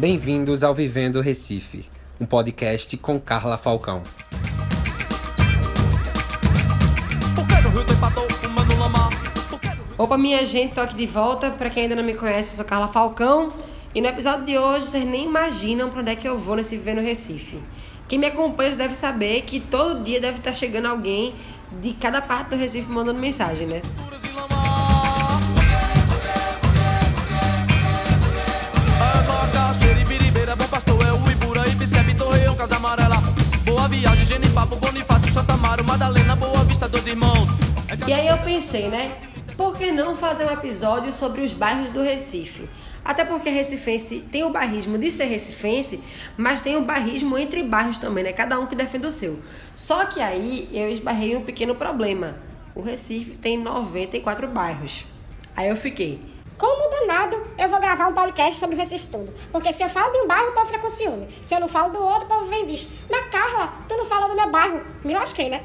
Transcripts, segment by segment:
Bem-vindos ao Vivendo Recife, um podcast com Carla Falcão. Opa, minha gente, tô aqui de volta. Para quem ainda não me conhece, eu sou Carla Falcão. E no episódio de hoje, vocês nem imaginam para onde é que eu vou nesse Vivendo Recife. Quem me acompanha deve saber que todo dia deve estar chegando alguém de cada parte do Recife mandando mensagem, né? Boa viagem, Genipapo, Bonifácio, Santa Amaro, Madalena, Boa Vista dos Irmãos. E aí eu pensei, né? Por que não fazer um episódio sobre os bairros do Recife? Até porque Recifense tem o bairrismo de ser recifense, mas tem o bairrismo entre bairros também, né? Cada um que defende o seu. Só que aí eu esbarrei um pequeno problema. O Recife tem 94 bairros. Aí eu fiquei, como danado, eu vou gravar um podcast sobre o Recife todo. Porque se eu falo de um bairro, o povo fica com ciúme. Se eu não falo do outro, o povo vem e diz: Mas Carla, tu não fala do meu bairro. Me lasquei, né?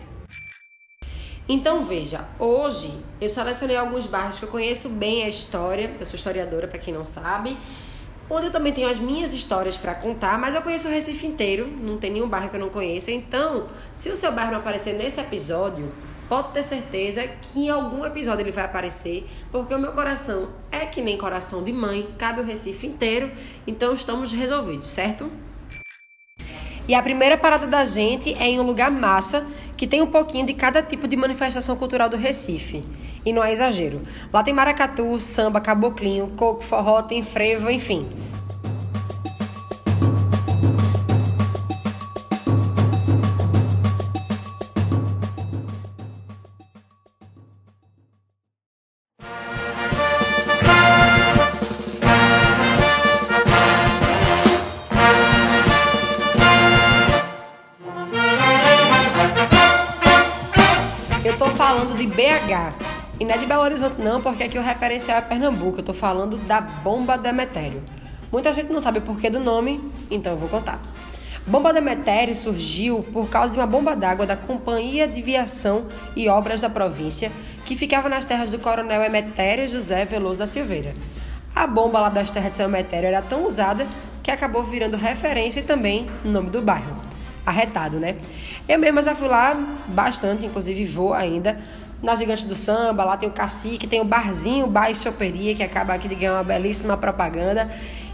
Então veja, hoje eu selecionei alguns bairros que eu conheço bem a história, eu sou historiadora para quem não sabe, onde eu também tenho as minhas histórias para contar, mas eu conheço o Recife inteiro, não tem nenhum bairro que eu não conheça. Então, se o seu bairro não aparecer nesse episódio, pode ter certeza que em algum episódio ele vai aparecer, porque o meu coração é que nem coração de mãe, cabe o Recife inteiro, então estamos resolvidos, certo? E a primeira parada da gente é em um lugar massa, que tem um pouquinho de cada tipo de manifestação cultural do Recife. E não é exagero. Lá tem maracatu, samba, caboclinho, coco, forró, tem frevo, enfim. De Belo Horizonte não, porque aqui o referencial é Pernambuco. Eu tô falando da Bomba Demetério. Muita gente não sabe o porquê do nome, então eu vou contar. Bomba Demetério surgiu por causa de uma bomba d'água da Companhia de Viação e Obras da província, que ficava nas terras do coronel Emetério José Veloso da Silveira. A bomba lá das terras de São Emetério era tão usada que acabou virando referência e também nome do bairro arretado, né? Eu mesma já fui lá bastante, inclusive vou ainda. Na Gigante do Samba, lá tem o Cacique, tem o Barzinho Bar e Choperia, que acaba aqui de ganhar uma belíssima propaganda.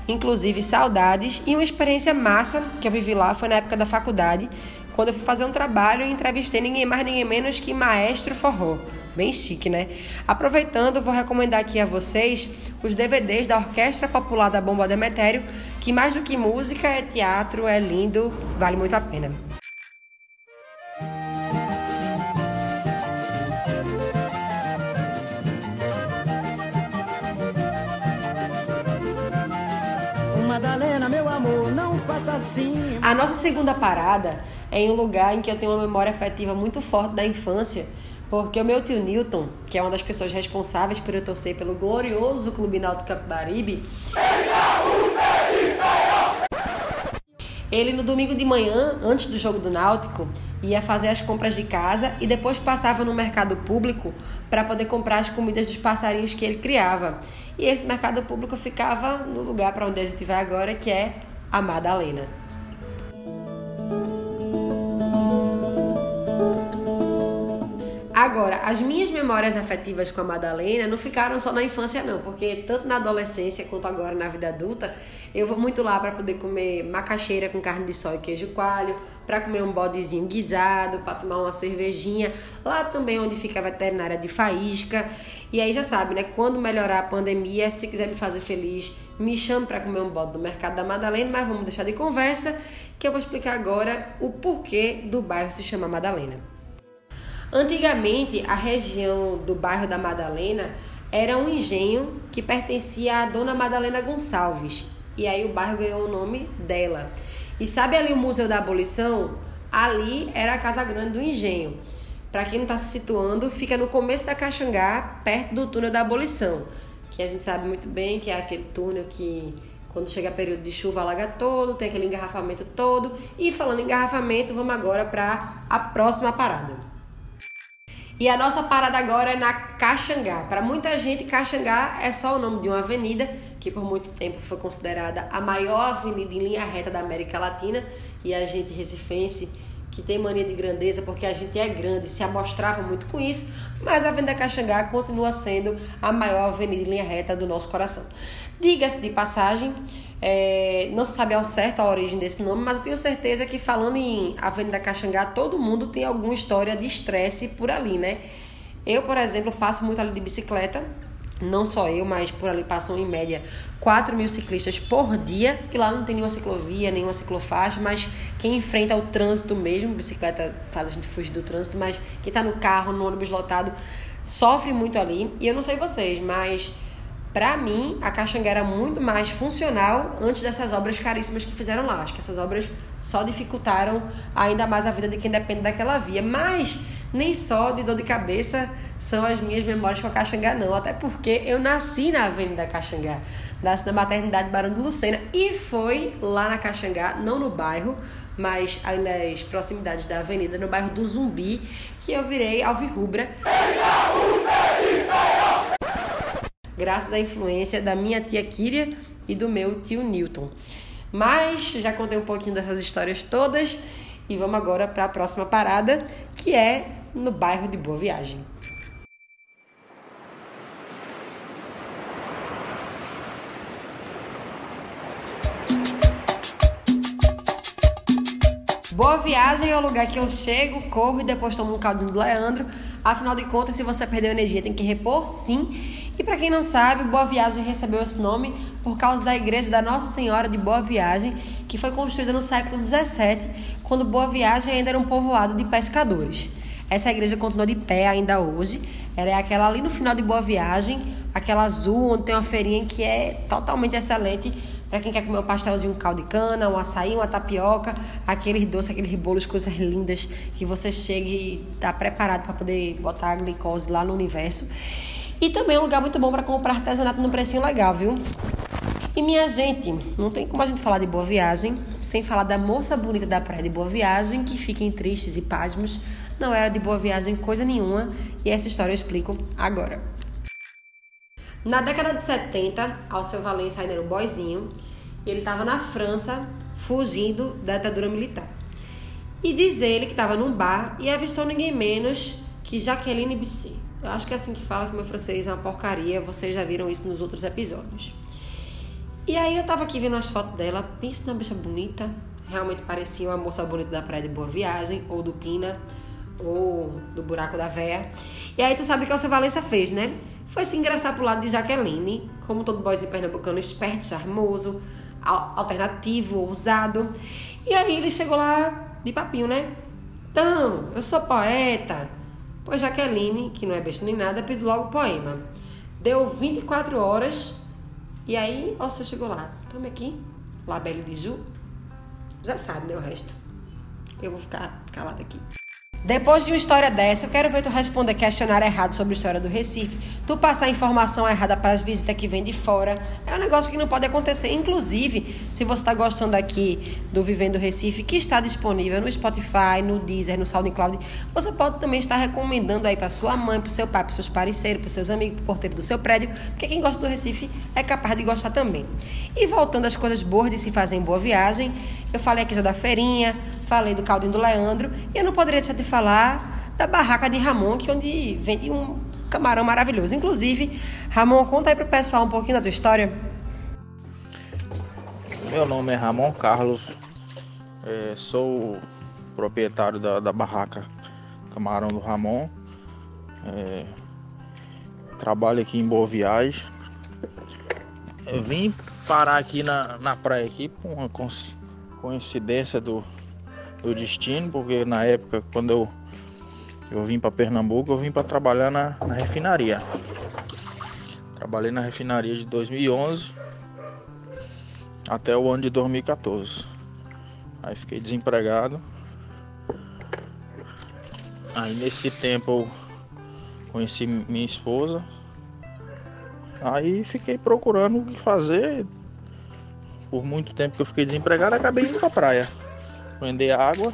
Inclusive, saudades. E uma experiência massa que eu vivi lá foi na época da faculdade, quando eu fui fazer um trabalho e entrevistei ninguém mais, ninguém menos que Maestro Forró. Bem chique, né? Aproveitando, vou recomendar aqui a vocês os DVDs da Orquestra Popular da Bomba Demetério, que mais do que música é teatro, é lindo, vale muito a pena. A nossa segunda parada é em um lugar em que eu tenho uma memória afetiva muito forte da infância, porque o meu tio Newton, que é uma das pessoas responsáveis por eu torcer pelo glorioso Clube Náutico Capibaribe, ele no domingo de manhã, antes do jogo do Náutico, ia fazer as compras de casa e depois passava no mercado público para poder comprar as comidas dos passarinhos que ele criava. E esse mercado público ficava no lugar para onde a gente vai agora, que é a Madalena. Agora, as minhas memórias afetivas com a Madalena não ficaram só na infância, não, porque tanto na adolescência quanto agora na vida adulta, eu vou muito lá para poder comer macaxeira com carne de sol e queijo coalho, para comer um bodezinho guisado, para tomar uma cervejinha. Lá também onde fica a veterinária de faísca. E aí já sabe, né? Quando melhorar a pandemia, se quiser me fazer feliz, me chame para comer um bode do mercado da Madalena, mas vamos deixar de conversa, que eu vou explicar agora o porquê do bairro se chama Madalena. Antigamente, a região do bairro da Madalena era um engenho que pertencia à dona Madalena Gonçalves. E aí o bairro ganhou o nome dela. E sabe ali o Museu da Abolição? Ali era a Casa Grande do Engenho. Para quem não está se situando, fica no começo da Caxangá, perto do túnel da Abolição. Que a gente sabe muito bem que é aquele túnel que quando chega período de chuva alaga todo, tem aquele engarrafamento todo. E falando em engarrafamento, vamos agora para a próxima parada. E a nossa parada agora é na Caxangá. Para muita gente, Caxangá é só o nome de uma avenida que por muito tempo foi considerada a maior avenida em linha reta da América Latina, e a gente recifense que tem mania de grandeza porque a gente é grande, se amostrava muito com isso, mas a Avenida Caxangá continua sendo a maior avenida em linha reta do nosso coração. Diga-se de passagem, é, não se sabe ao certo a origem desse nome, mas eu tenho certeza que falando em Avenida Caxangá, todo mundo tem alguma história de estresse por ali, né? Eu, por exemplo, passo muito ali de bicicleta, não só eu, mas por ali passam em média 4 mil ciclistas por dia, e lá não tem nenhuma ciclovia, nenhuma ciclofaixa, mas quem enfrenta o trânsito mesmo, bicicleta faz a gente fugir do trânsito, mas quem tá no carro, no ônibus lotado, sofre muito ali. E eu não sei vocês, mas para mim, a Caxangá era muito mais funcional antes dessas obras caríssimas que fizeram lá. Acho que essas obras só dificultaram ainda mais a vida de quem depende daquela via. Mas nem só de dor de cabeça são as minhas memórias com a Caxangá, não. Até porque eu nasci na Avenida Caxangá. Nasci na maternidade Barão do Lucena. E foi lá na Caxangá, não no bairro, mas ali nas proximidades da avenida, no bairro do Zumbi, que eu virei alvirrubra graças à influência da minha tia Kíria e do meu tio Newton. Mas já contei um pouquinho dessas histórias todas e vamos agora para a próxima parada, que é no bairro de Boa Viagem. Boa viagem é o lugar que eu chego, corro e depois tomo um caldinho do Leandro. Afinal de contas, se você perdeu energia, tem que repor sim. E para quem não sabe, Boa Viagem recebeu esse nome por causa da igreja da Nossa Senhora de Boa Viagem, que foi construída no século XVII, quando Boa Viagem ainda era um povoado de pescadores. Essa igreja continua de pé ainda hoje. Ela é aquela ali no final de Boa Viagem, aquela azul, onde tem uma feirinha que é totalmente excelente para quem quer comer um pastelzinho, um caldo de cana, um açaí, uma tapioca, aqueles doces, aqueles bolos, coisas lindas que você chega e está preparado para poder botar a glicose lá no universo. E também é um lugar muito bom para comprar artesanato num precinho legal, viu? E minha gente, não tem como a gente falar de Boa Viagem sem falar da moça bonita da praia de Boa Viagem, que fiquem tristes e pasmos. Não era de Boa Viagem coisa nenhuma, e essa história eu explico agora. Na década de 70, Alceu Valença ainda era um boizinho, e ele estava na França, fugindo da ditadura militar. E diz ele que estava num bar e avistou ninguém menos que Jaqueline Bisset. Eu acho que é assim que fala que meu francês é uma porcaria. Vocês já viram isso nos outros episódios. E aí eu tava aqui vendo as fotos dela, pensa na bicha bonita. Realmente parecia uma moça bonita da praia de Boa Viagem, ou do Pina, ou do Buraco da Véia. E aí tu sabe o que o seu Valença fez, né? Foi se engraçar pro lado de Jaqueline, como todo boyzinho pernambucano, esperto, charmoso, alternativo, ousado. E aí ele chegou lá de papinho, né? Então, eu sou poeta, Pois Jaqueline, que não é besta nem nada, pediu logo o poema. Deu 24 horas e aí você chegou lá. Tome aqui, Labelle de Ju. Já sabe, né, o resto. Eu vou ficar calada aqui. Depois de uma história dessa, eu quero ver tu responder questionário errado sobre a história do Recife, tu passar informação errada para as visitas que vêm de fora. É um negócio que não pode acontecer. Inclusive, se você está gostando aqui do Vivendo Recife, que está disponível no Spotify, no Deezer, no SoundCloud, você pode também estar recomendando aí para sua mãe, para seu pai, para seus parceiros, para seus amigos, para o porteiro do seu prédio, porque quem gosta do Recife é capaz de gostar também. E voltando às coisas boas de se fazer em boa viagem, eu falei aqui já da feirinha, falei do caldinho do Leandro, e eu não poderia deixar de falar da barraca de Ramon, que é onde vende um camarão maravilhoso. Inclusive, Ramon, conta aí pro pessoal um pouquinho da tua história. Meu nome é Ramon Carlos, é, sou proprietário da, da, barraca Camarão do Ramon. É, trabalho aqui em Boa Viagem. Eu vim parar aqui na, na praia aqui por uma coincidência do, do destino, porque na época quando eu, eu vim para Pernambuco, eu vim para trabalhar na, na refinaria. Trabalhei na refinaria de 2011 até o ano de 2014. Aí fiquei desempregado. Aí nesse tempo eu conheci minha esposa. Aí fiquei procurando o que fazer, por muito tempo que eu fiquei desempregado, acabei indo pra praia. Vender água.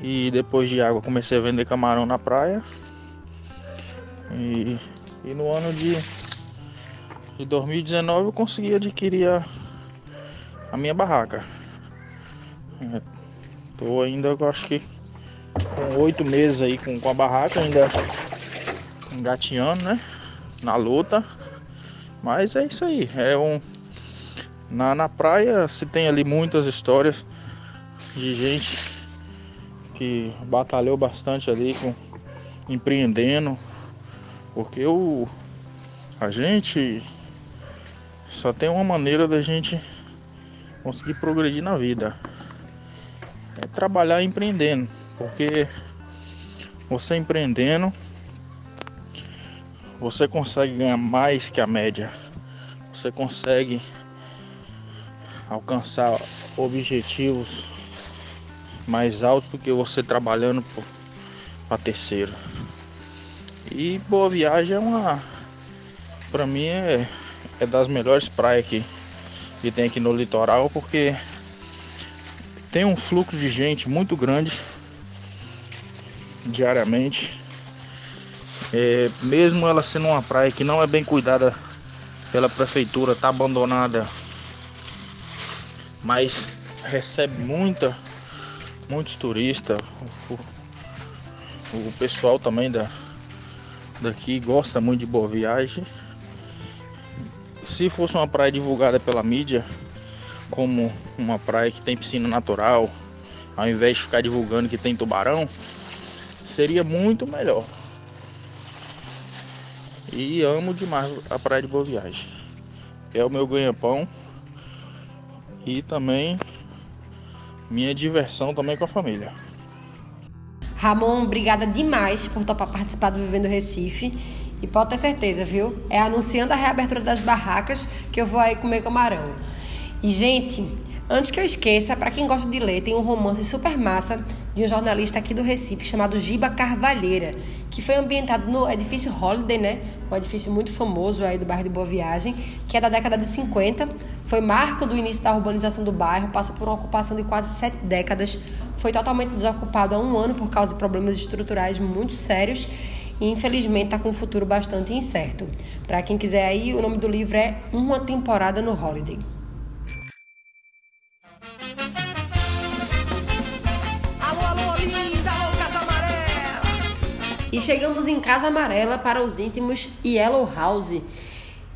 E depois de água comecei a vender camarão na praia. E, e no ano de em 2019 eu consegui adquirir a, a minha barraca. É, tô ainda, eu acho que com oito meses aí com, com a barraca, ainda engateando, né? Na luta. Mas é isso aí. É um. Na, na praia se tem ali muitas histórias de gente que batalhou bastante ali com empreendendo. Porque o, a gente só tem uma maneira da gente conseguir progredir na vida. É trabalhar empreendendo. Porque você empreendendo, você consegue ganhar mais que a média. Você consegue alcançar objetivos mais altos do que você trabalhando para terceiro. E Boa Viagem é uma, para mim é, é das melhores praias que, que tem aqui no litoral, porque tem um fluxo de gente muito grande diariamente. É, mesmo ela sendo uma praia que não é bem cuidada pela prefeitura, está abandonada, mas recebe muita, muitos turistas. O, o pessoal também da, daqui gosta muito de boa viagem. Se fosse uma praia divulgada pela mídia como uma praia que tem piscina natural, ao invés de ficar divulgando que tem tubarão, seria muito melhor. E amo demais a praia de Boa Viagem. É o meu ganha-pão e também minha diversão também com a família. Ramon, obrigada demais por topar participar do Vivendo Recife. E pode ter certeza, viu? É anunciando a reabertura das barracas que eu vou aí comer camarão. E, gente, Antes que eu esqueça, para quem gosta de ler, tem um romance super massa de um jornalista aqui do Recife chamado Giba Carvalheira, que foi ambientado no edifício Holiday, né? Um edifício muito famoso aí do bairro de Boa Viagem, que é da década de 50. Foi marco do início da urbanização do bairro, passou por uma ocupação de quase sete décadas, foi totalmente desocupado há um ano por causa de problemas estruturais muito sérios e infelizmente está com um futuro bastante incerto. Para quem quiser aí, o nome do livro é Uma Temporada no Holiday. E chegamos em Casa Amarela para os íntimos Yellow House.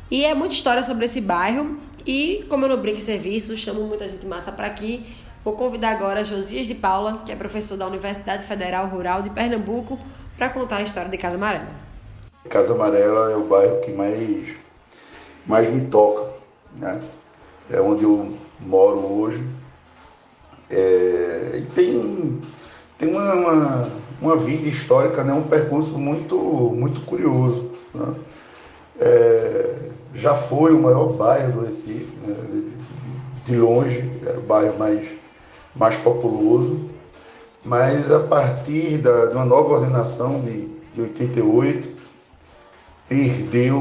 E é muita história sobre esse bairro. E como eu não brinco em serviço, chamo muita gente massa para aqui. Vou convidar agora Josias de Paula, que é professor da Universidade Federal Rural de Pernambuco, para contar a história de Casa Amarela. Casa Amarela é o bairro que mais, mais me toca, né? É onde eu moro hoje. É, e tem, tem uma, uma uma vida histórica, né? um percurso muito, muito curioso. Né? É, já foi o maior bairro do Recife, né? de, longe, era o bairro mais, mais populoso, mas a partir da, de uma nova ordenação de, de 88, perdeu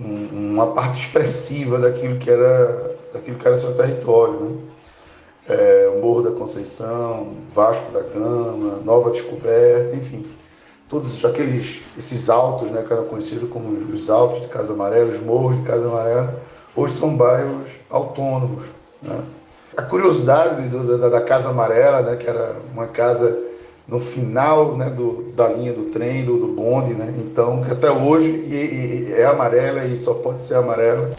um, uma parte expressiva daquilo que era, daquilo que era seu território. Né? É, Morro da Conceição, Vasco da Gama, Nova Descoberta, enfim, todos aqueles esses altos, né, que eram conhecidos como os altos de Casa Amarela, os morros de Casa Amarela, hoje são bairros autônomos. Né? A curiosidade do, da, da, Casa Amarela, né, que era uma casa no final né, do, da linha do trem, do, do bonde, né? então até hoje e, e, é amarela e só pode ser amarela.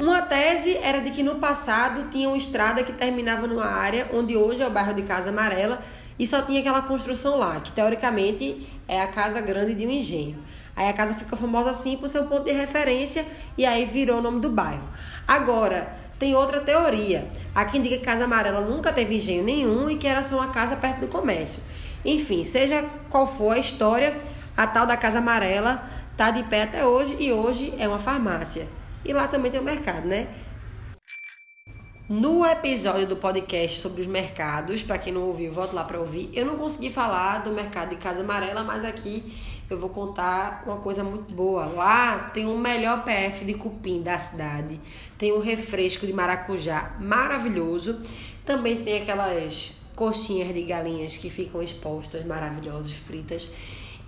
Uma tese era de que no passado tinha uma estrada que terminava numa área onde hoje é o bairro de Casa Amarela e só tinha aquela construção lá, que teoricamente é a casa grande de um engenho. Aí a casa ficou famosa assim por ser um ponto de referência e aí virou o nome do bairro. Agora, tem outra teoria. Há quem diga que Casa Amarela nunca teve engenho nenhum e que era só uma casa perto do comércio. Enfim, seja qual for a história, a tal da Casa Amarela está de pé até hoje e hoje é uma farmácia. E lá também tem o mercado, né? No episódio do podcast sobre os mercados, para quem não ouviu, volto lá para ouvir. Eu não consegui falar do mercado de Casa Amarela, mas aqui eu vou contar uma coisa muito boa. Lá tem o melhor PF de cupim da cidade. Tem um refresco de maracujá maravilhoso. Também tem aquelas coxinhas de galinhas que ficam expostas, maravilhosas, fritas.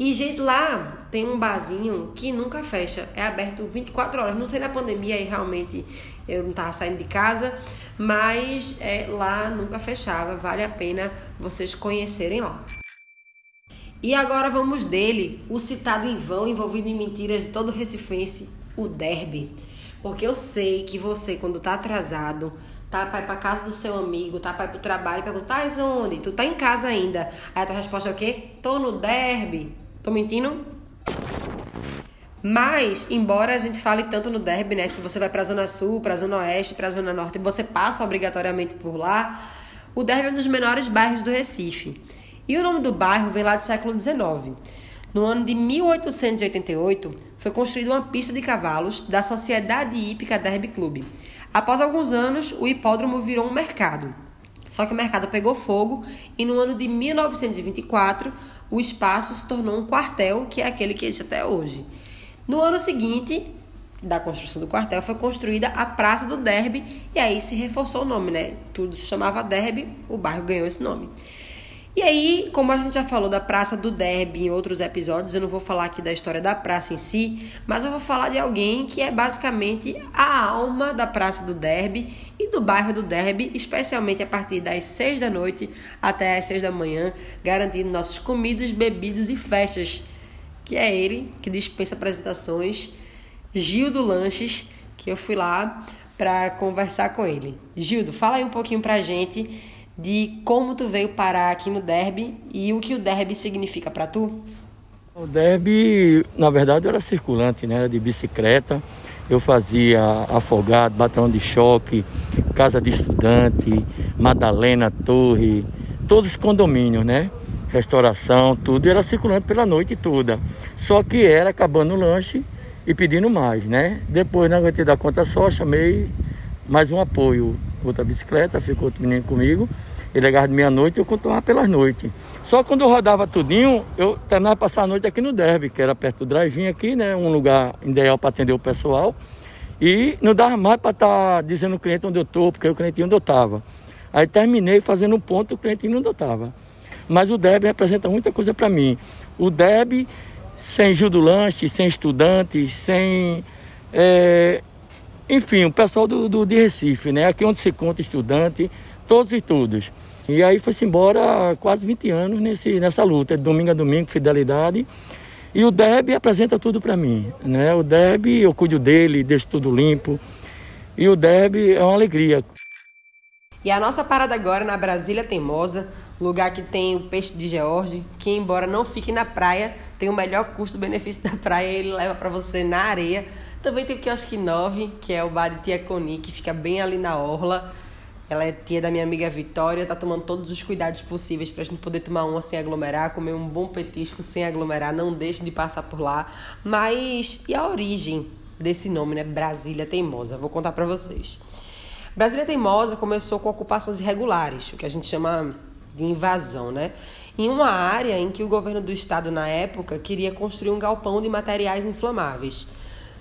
E, gente, lá tem um barzinho que nunca fecha. É aberto 24 horas. Não sei na pandemia aí realmente eu não tava saindo de casa, mas é, lá nunca fechava. Vale a pena vocês conhecerem lá. E agora vamos dele, o citado em vão, envolvido em mentiras de todo recifense, o derby. Porque eu sei que você, quando tá atrasado, tá pra ir pra casa do seu amigo, tá pra ir pro trabalho, pergunta, tá onde? Tu tá em casa ainda. Aí a tua resposta é o quê? Tô no derby. Tô mentindo? Mas, embora a gente fale tanto no derby, né? Se você vai pra Zona Sul, pra Zona Oeste, pra Zona Norte, você passa obrigatoriamente por lá, o derby é um dos menores bairros do Recife. E o nome do bairro vem lá do século XIX. No ano de 1888, foi construída uma pista de cavalos da Sociedade Hípica Derby Clube. Após alguns anos, o hipódromo virou um mercado. Só que o mercado pegou fogo e no ano de 1924 o espaço se tornou um quartel, que é aquele que existe até hoje. No ano seguinte da construção do quartel foi construída a Praça do Derby e aí se reforçou o nome, né? Tudo se chamava Derby, o bairro ganhou esse nome. E aí, como a gente já falou da Praça do Derby em outros episódios, eu não vou falar aqui da história da praça em si, mas eu vou falar de alguém que é basicamente a alma da Praça do Derby e do bairro do Derby, especialmente a partir das 6 da noite até as 6 da manhã, garantindo nossos comidas, bebidas e festas. Que é ele que dispensa apresentações, Gildo Lanches, que eu fui lá para conversar com ele. Gildo, fala aí um pouquinho pra gente de como tu veio parar aqui no derby e o que o derby significa para tu? O derby, na verdade, era circulante, né? Era de bicicleta. Eu fazia afogado, batalhão de choque, casa de estudante, Madalena, Torre, todos os condomínios, né? Restauração, tudo era circulante pela noite toda. Só que era acabando o lanche e pedindo mais, né? Depois não aguentei dar conta só, chamei mais um apoio. Outra bicicleta, ficou outro menino comigo. Ele ligava de meia-noite e eu continuava pelas noites. Só quando eu rodava tudinho, eu terminava de passar a noite aqui no Derby, que era perto do drive aqui, né? Um lugar ideal para atender o pessoal. E não dava mais para estar tá dizendo o cliente onde eu estou, porque o cliente onde eu estava. Aí terminei fazendo um ponto o cliente onde eu estava. Mas o Derby representa muita coisa para mim. O Derby, sem Gil do Lanche, sem estudantes, sem. É, enfim, o pessoal do, do, de Recife, né? Aqui onde se conta estudante todos e todos. E aí foi-se embora quase 20 anos nesse, nessa luta, de domingo a domingo, fidelidade. E o Deb apresenta tudo para mim. Né? O Deb, eu cuido dele, deixo tudo limpo. E o Deb é uma alegria. E a nossa parada agora na Brasília Teimosa, lugar que tem o peixe de George, que embora não fique na praia, tem o melhor custo-benefício da praia, ele leva para você na areia. Também tem o Quiosque 9, que é o bar de Tia Coni, que fica bem ali na orla. Ela é tia da minha amiga Vitória, tá tomando todos os cuidados possíveis pra gente poder tomar uma sem aglomerar, comer um bom petisco sem aglomerar, não deixe de passar por lá. Mas e a origem desse nome, né? Brasília Teimosa? Vou contar para vocês. Brasília Teimosa começou com ocupações irregulares, o que a gente chama de invasão, né? Em uma área em que o governo do estado na época queria construir um galpão de materiais inflamáveis.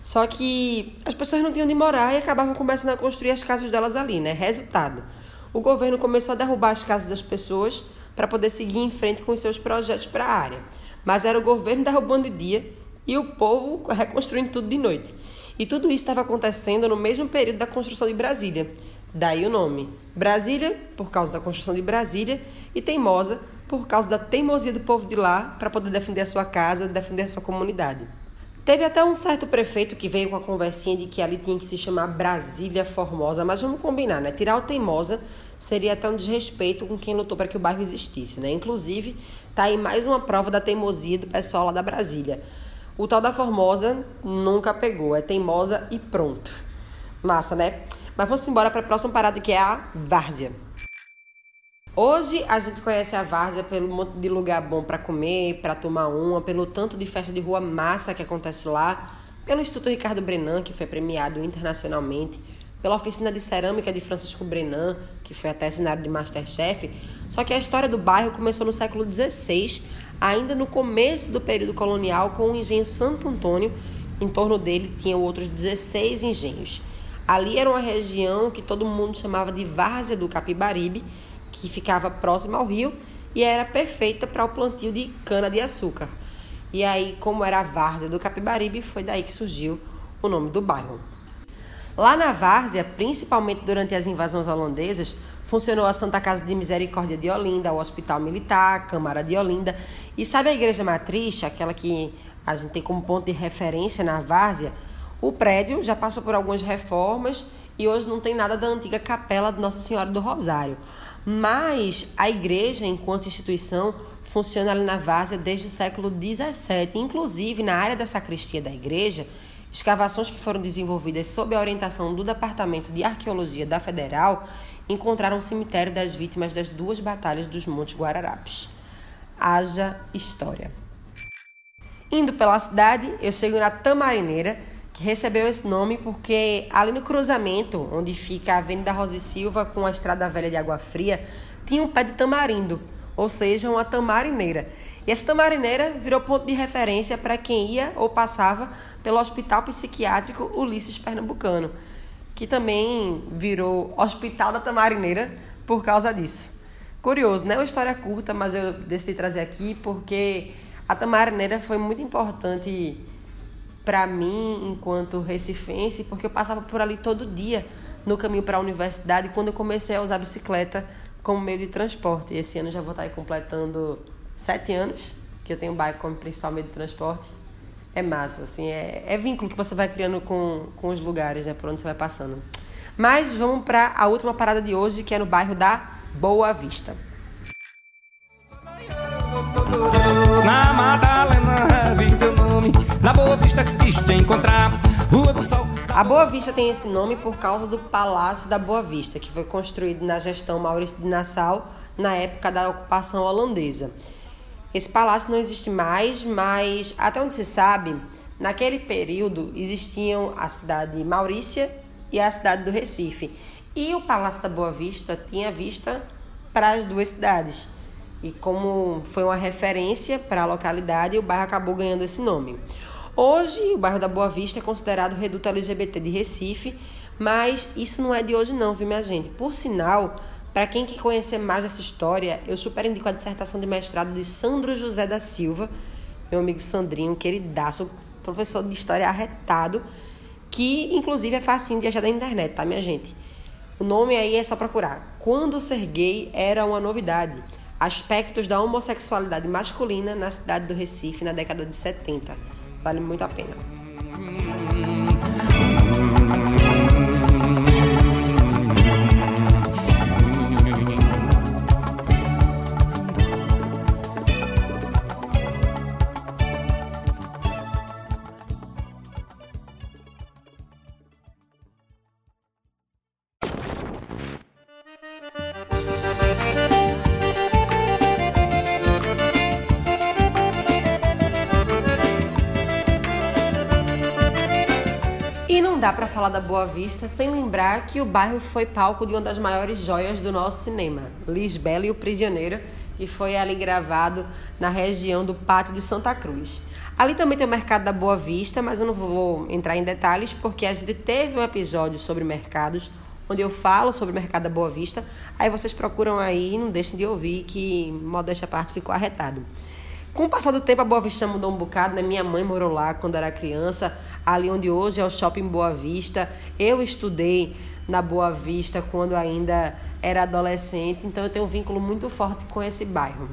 Só que as pessoas não tinham de morar e acabavam começando a construir as casas delas ali, né? Resultado: o governo começou a derrubar as casas das pessoas para poder seguir em frente com os seus projetos para a área. Mas era o governo derrubando de dia e o povo reconstruindo tudo de noite. E tudo isso estava acontecendo no mesmo período da construção de Brasília. Daí o nome. Brasília, por causa da construção de Brasília, e Teimosa, por causa da teimosia do povo de lá para poder defender a sua casa, defender a sua comunidade. Teve até um certo prefeito que veio com a conversinha de que ali tinha que se chamar Brasília Formosa, mas vamos combinar, né? Tirar o teimosa seria até um desrespeito com quem lutou para que o bairro existisse, né? Inclusive, tá aí mais uma prova da teimosia do pessoal lá da Brasília. O tal da Formosa nunca pegou, é teimosa e pronto. Massa, né? Mas vamos embora para a próxima parada que é a Várzea. Hoje a gente conhece a Várzea pelo monte de lugar bom para comer, para tomar uma, pelo tanto de festa de rua massa que acontece lá, pelo Instituto Ricardo Brenan, que foi premiado internacionalmente, pela oficina de cerâmica de Francisco Brenan, que foi até cenário de Masterchef. Só que a história do bairro começou no século XVI, ainda no começo do período colonial, com o engenho Santo Antônio. Em torno dele tinham outros 16 engenhos. Ali era uma região que todo mundo chamava de Várzea do Capibaribe, que ficava próxima ao rio e era perfeita para o plantio de cana-de-açúcar. E aí, como era a várzea do Capibaribe, foi daí que surgiu o nome do bairro. Lá na várzea, principalmente durante as invasões holandesas, funcionou a Santa Casa de Misericórdia de Olinda, o Hospital Militar, a Câmara de Olinda. E sabe a Igreja Matriz, aquela que a gente tem como ponto de referência na várzea? O prédio já passou por algumas reformas e hoje não tem nada da antiga capela de Nossa Senhora do Rosário. Mas a igreja, enquanto instituição, funciona ali na várzea desde o século XVII. Inclusive, na área da sacristia da igreja, escavações que foram desenvolvidas sob a orientação do Departamento de Arqueologia da Federal encontraram o cemitério das vítimas das duas batalhas dos Montes Guararapes. Haja história. Indo pela cidade, eu chego na Tamarineira, que recebeu esse nome porque ali no cruzamento, onde fica a Avenida Rosa e Silva com a Estrada Velha de Água Fria, tinha um pé de tamarindo, ou seja, uma tamarineira. E essa tamarineira virou ponto de referência para quem ia ou passava pelo Hospital Psiquiátrico Ulisses Pernambucano, que também virou Hospital da Tamarineira por causa disso. Curioso, né? Uma história curta, mas eu decidi trazer aqui porque a Tamarineira foi muito importante para mim enquanto recifense, porque eu passava por ali todo dia no caminho para a universidade quando eu comecei a usar a bicicleta como meio de transporte. E esse ano já vou estar completando sete anos que eu tenho bike como principal meio de transporte. É massa, assim, é, é vínculo que você vai criando com, com os lugares, né, por onde você vai passando. Mas vamos para a última parada de hoje, que é no bairro da Boa Vista. Na Madalena nome, na Boa Vista quis te encontrar. Rua do Sol. A Boa Vista tem esse nome por causa do Palácio da Boa Vista, que foi construído na gestão Maurício de Nassau na época da ocupação holandesa. Esse palácio não existe mais, mas até onde se sabe, naquele período existiam a cidade de Maurícia e a cidade do Recife. E o Palácio da Boa Vista tinha vista para as duas cidades. E como foi uma referência para a localidade, o bairro acabou ganhando esse nome. Hoje, o bairro da Boa Vista é considerado reduto LGBT de Recife, mas isso não é de hoje não, viu minha gente? Por sinal, para quem quer conhecer mais dessa história, eu super indico a dissertação de mestrado de Sandro José da Silva, meu amigo Sandrinho, queridaço, professor de história arretado, que inclusive é facinho de achar da internet, tá, minha gente? O nome aí é só procurar. Quando ser gay era uma novidade. Aspectos da homossexualidade masculina na cidade do Recife na década de 70. Vale muito a pena. Falar da Boa Vista sem lembrar que o bairro foi palco de uma das maiores joias do nosso cinema, Lisbela e o Prisioneiro, que foi ali gravado na região do Pátio de Santa Cruz. Ali também tem o Mercado da Boa Vista, mas eu não vou entrar em detalhes porque a gente teve um episódio sobre mercados onde eu falo sobre o Mercado da Boa Vista. Aí vocês procuram aí e não deixem de ouvir que, modéstia à parte, ficou arretado. Com o passar do tempo, a Boa Vista mudou um bocado, né? Minha mãe morou lá quando era criança, ali onde hoje é o Shopping Boa Vista. Eu estudei na Boa Vista quando ainda era adolescente, então eu tenho um vínculo muito forte com esse bairro.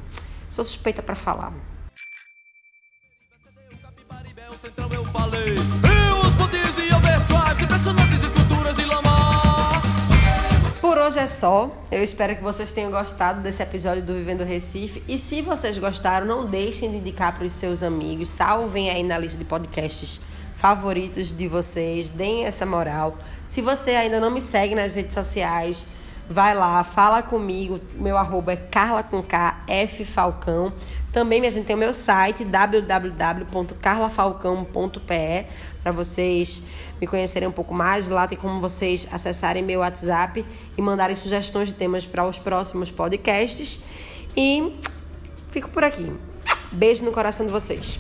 Sou suspeita para falar. Eu falei. Os e hoje é só. Eu espero que vocês tenham gostado desse episódio do Vivendo Recife. E se vocês gostaram, não deixem de indicar para os seus amigos. Salvem aí na lista de podcasts favoritos de vocês. Deem essa moral. Se você ainda não me segue nas redes sociais, vai lá, fala comigo. Meu arroba é Carla com K, F Falcão. Também a gente tem o meu site www.carlafalcão.pe para vocês me conhecerem um pouco mais. Lá tem como vocês acessarem meu WhatsApp e mandarem sugestões de temas para os próximos podcasts. E fico por aqui. Beijo no coração de vocês.